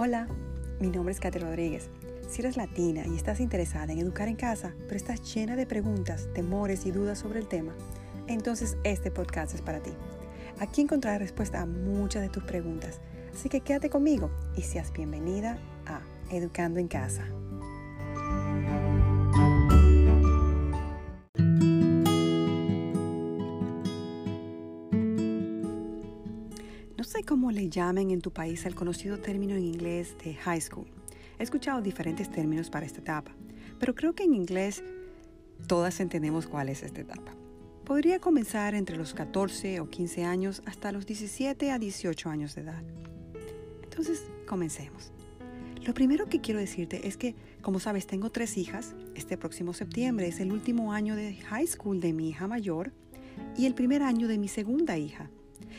Hola, mi nombre es Katy Rodríguez. Si eres latina y estás interesada en educar en casa, pero estás llena de preguntas, temores y dudas sobre el tema, entonces este podcast es para ti. Aquí encontrarás respuesta a muchas de tus preguntas, así que quédate conmigo y seas bienvenida a Educando en Casa. No sé cómo le llamen en tu país al conocido término en inglés de high school. He escuchado diferentes términos para esta etapa, pero creo que en inglés todas entendemos cuál es esta etapa. Podría comenzar entre los 14 o 15 años hasta los 17 a 18 años de edad. Entonces, comencemos. Lo primero que quiero decirte es que, como sabes, tengo tres hijas. Este próximo septiembre es el último año de high school de mi hija mayor y el primer año de mi segunda hija.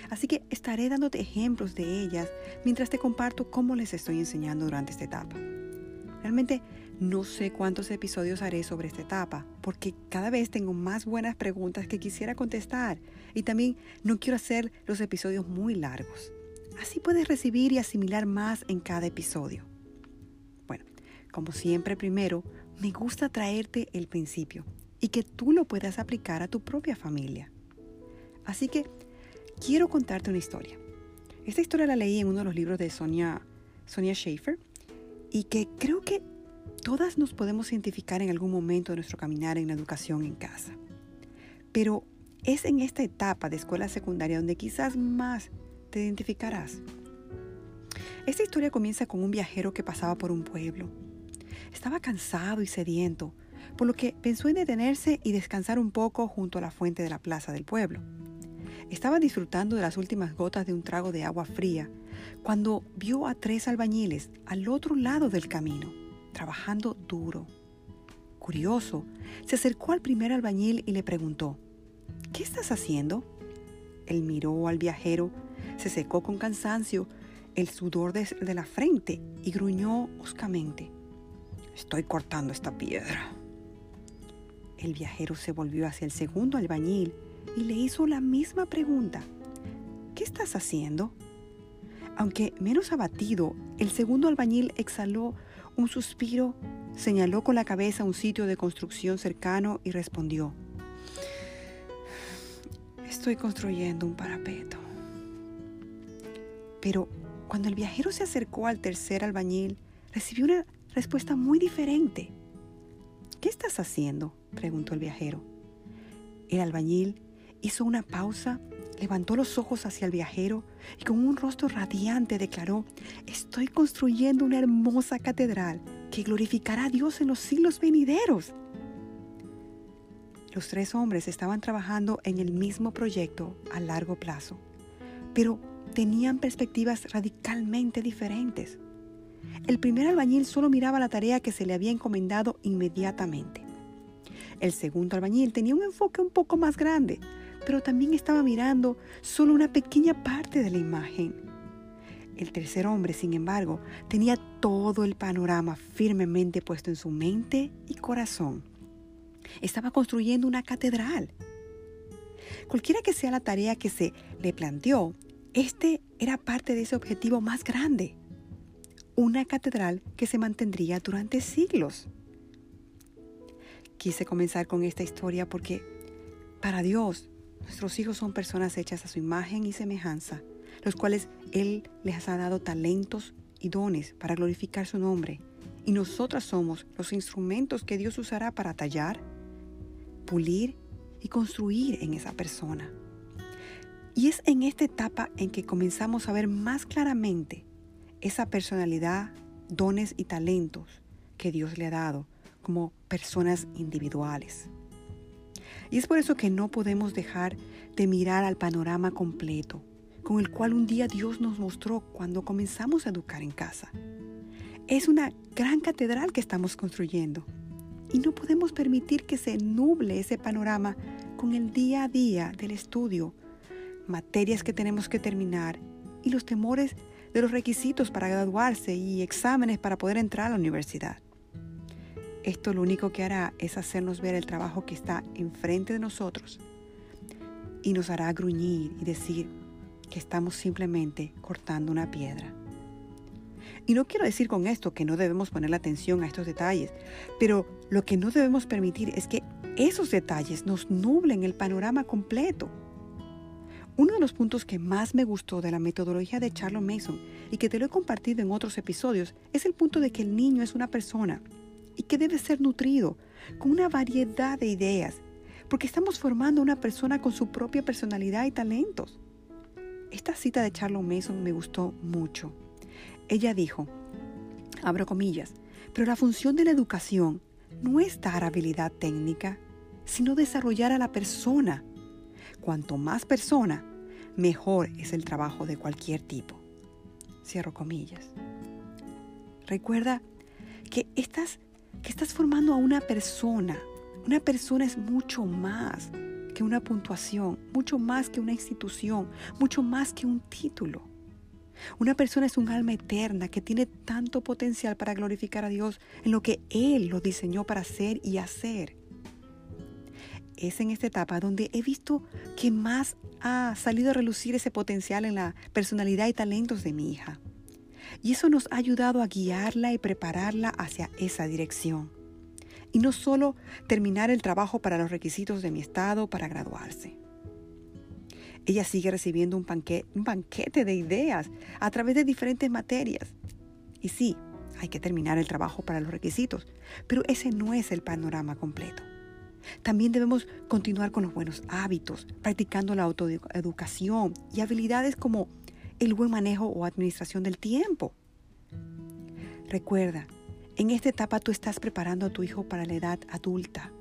Así que estaré dándote ejemplos de ellas mientras te comparto cómo les estoy enseñando durante esta etapa. Realmente no sé cuántos episodios haré sobre esta etapa, porque cada vez tengo más buenas preguntas que quisiera contestar y también no quiero hacer los episodios muy largos. Así puedes recibir y asimilar más en cada episodio. Bueno, como siempre primero, me gusta traerte el principio y que tú lo puedas aplicar a tu propia familia. Así que quiero contarte una historia. Esta historia la leí en uno de los libros de Sonia, Sonia Schaefer y que creo que todas nos podemos identificar en algún momento de nuestro caminar en la educación en casa. Pero es en esta etapa de escuela secundaria donde quizás más te identificarás. Esta historia comienza con un viajero que pasaba por un pueblo. Estaba cansado y sediento, por lo que pensó en detenerse y descansar un poco junto a la fuente de la plaza del pueblo. Estaba disfrutando de las últimas gotas de un trago de agua fría cuando vio a tres albañiles al otro lado del camino, trabajando duro. Curioso, se acercó al primer albañil y le preguntó, ¿qué estás haciendo? Él miró al viajero, se secó con cansancio el sudor de, de la frente y gruñó hoscamente, estoy cortando esta piedra. El viajero se volvió hacia el segundo albañil y le hizo la misma pregunta. ¿Qué estás haciendo? Aunque menos abatido, el segundo albañil exhaló un suspiro, señaló con la cabeza un sitio de construcción cercano y respondió, estoy construyendo un parapeto. Pero cuando el viajero se acercó al tercer albañil, recibió una respuesta muy diferente. ¿Qué estás haciendo? preguntó el viajero. El albañil hizo una pausa, levantó los ojos hacia el viajero y con un rostro radiante declaró, estoy construyendo una hermosa catedral que glorificará a Dios en los siglos venideros. Los tres hombres estaban trabajando en el mismo proyecto a largo plazo, pero tenían perspectivas radicalmente diferentes. El primer albañil solo miraba la tarea que se le había encomendado inmediatamente. El segundo albañil tenía un enfoque un poco más grande, pero también estaba mirando solo una pequeña parte de la imagen. El tercer hombre, sin embargo, tenía todo el panorama firmemente puesto en su mente y corazón. Estaba construyendo una catedral. Cualquiera que sea la tarea que se le planteó, este era parte de ese objetivo más grande. Una catedral que se mantendría durante siglos. Quise comenzar con esta historia porque para Dios Nuestros hijos son personas hechas a su imagen y semejanza, los cuales Él les ha dado talentos y dones para glorificar su nombre. Y nosotras somos los instrumentos que Dios usará para tallar, pulir y construir en esa persona. Y es en esta etapa en que comenzamos a ver más claramente esa personalidad, dones y talentos que Dios le ha dado como personas individuales. Y es por eso que no podemos dejar de mirar al panorama completo, con el cual un día Dios nos mostró cuando comenzamos a educar en casa. Es una gran catedral que estamos construyendo y no podemos permitir que se nuble ese panorama con el día a día del estudio, materias que tenemos que terminar y los temores de los requisitos para graduarse y exámenes para poder entrar a la universidad. Esto lo único que hará es hacernos ver el trabajo que está enfrente de nosotros y nos hará gruñir y decir que estamos simplemente cortando una piedra. Y no quiero decir con esto que no debemos poner atención a estos detalles, pero lo que no debemos permitir es que esos detalles nos nublen el panorama completo. Uno de los puntos que más me gustó de la metodología de Charles Mason y que te lo he compartido en otros episodios es el punto de que el niño es una persona y que debe ser nutrido con una variedad de ideas, porque estamos formando una persona con su propia personalidad y talentos. Esta cita de Charles Mason me gustó mucho. Ella dijo, abro comillas, pero la función de la educación no es dar habilidad técnica, sino desarrollar a la persona. Cuanto más persona, mejor es el trabajo de cualquier tipo. Cierro comillas. Recuerda que estás, que estás formando a una persona. Una persona es mucho más que una puntuación, mucho más que una institución, mucho más que un título. Una persona es un alma eterna que tiene tanto potencial para glorificar a Dios en lo que Él lo diseñó para hacer y hacer. Es en esta etapa donde he visto que más ha salido a relucir ese potencial en la personalidad y talentos de mi hija. Y eso nos ha ayudado a guiarla y prepararla hacia esa dirección. Y no solo terminar el trabajo para los requisitos de mi estado para graduarse. Ella sigue recibiendo un, un banquete de ideas a través de diferentes materias. Y sí, hay que terminar el trabajo para los requisitos, pero ese no es el panorama completo. También debemos continuar con los buenos hábitos, practicando la autoeducación y habilidades como el buen manejo o administración del tiempo. Recuerda, en esta etapa tú estás preparando a tu hijo para la edad adulta.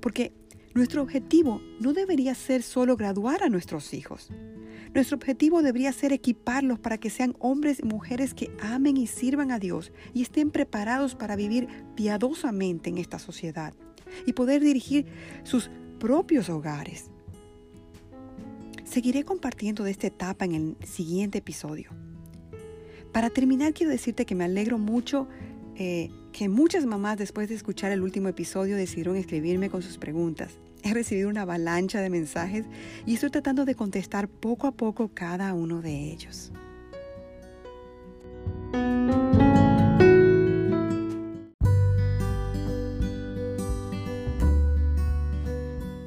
Porque nuestro objetivo no debería ser solo graduar a nuestros hijos. Nuestro objetivo debería ser equiparlos para que sean hombres y mujeres que amen y sirvan a Dios y estén preparados para vivir piadosamente en esta sociedad y poder dirigir sus propios hogares. Seguiré compartiendo de esta etapa en el siguiente episodio. Para terminar, quiero decirte que me alegro mucho eh, que muchas mamás después de escuchar el último episodio decidieron escribirme con sus preguntas. He recibido una avalancha de mensajes y estoy tratando de contestar poco a poco cada uno de ellos.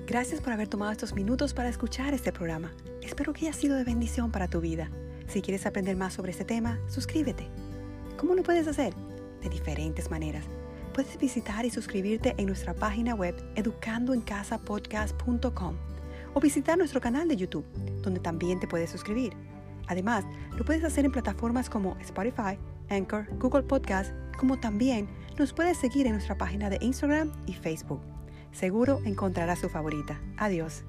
Gracias por haber tomado estos minutos para escuchar este programa. Espero que haya sido de bendición para tu vida. Si quieres aprender más sobre este tema, suscríbete. ¿Cómo lo puedes hacer? De diferentes maneras. Puedes visitar y suscribirte en nuestra página web educandoencasapodcast.com o visitar nuestro canal de YouTube, donde también te puedes suscribir. Además, lo puedes hacer en plataformas como Spotify, Anchor, Google Podcast, como también nos puedes seguir en nuestra página de Instagram y Facebook. Seguro encontrarás su favorita. Adiós.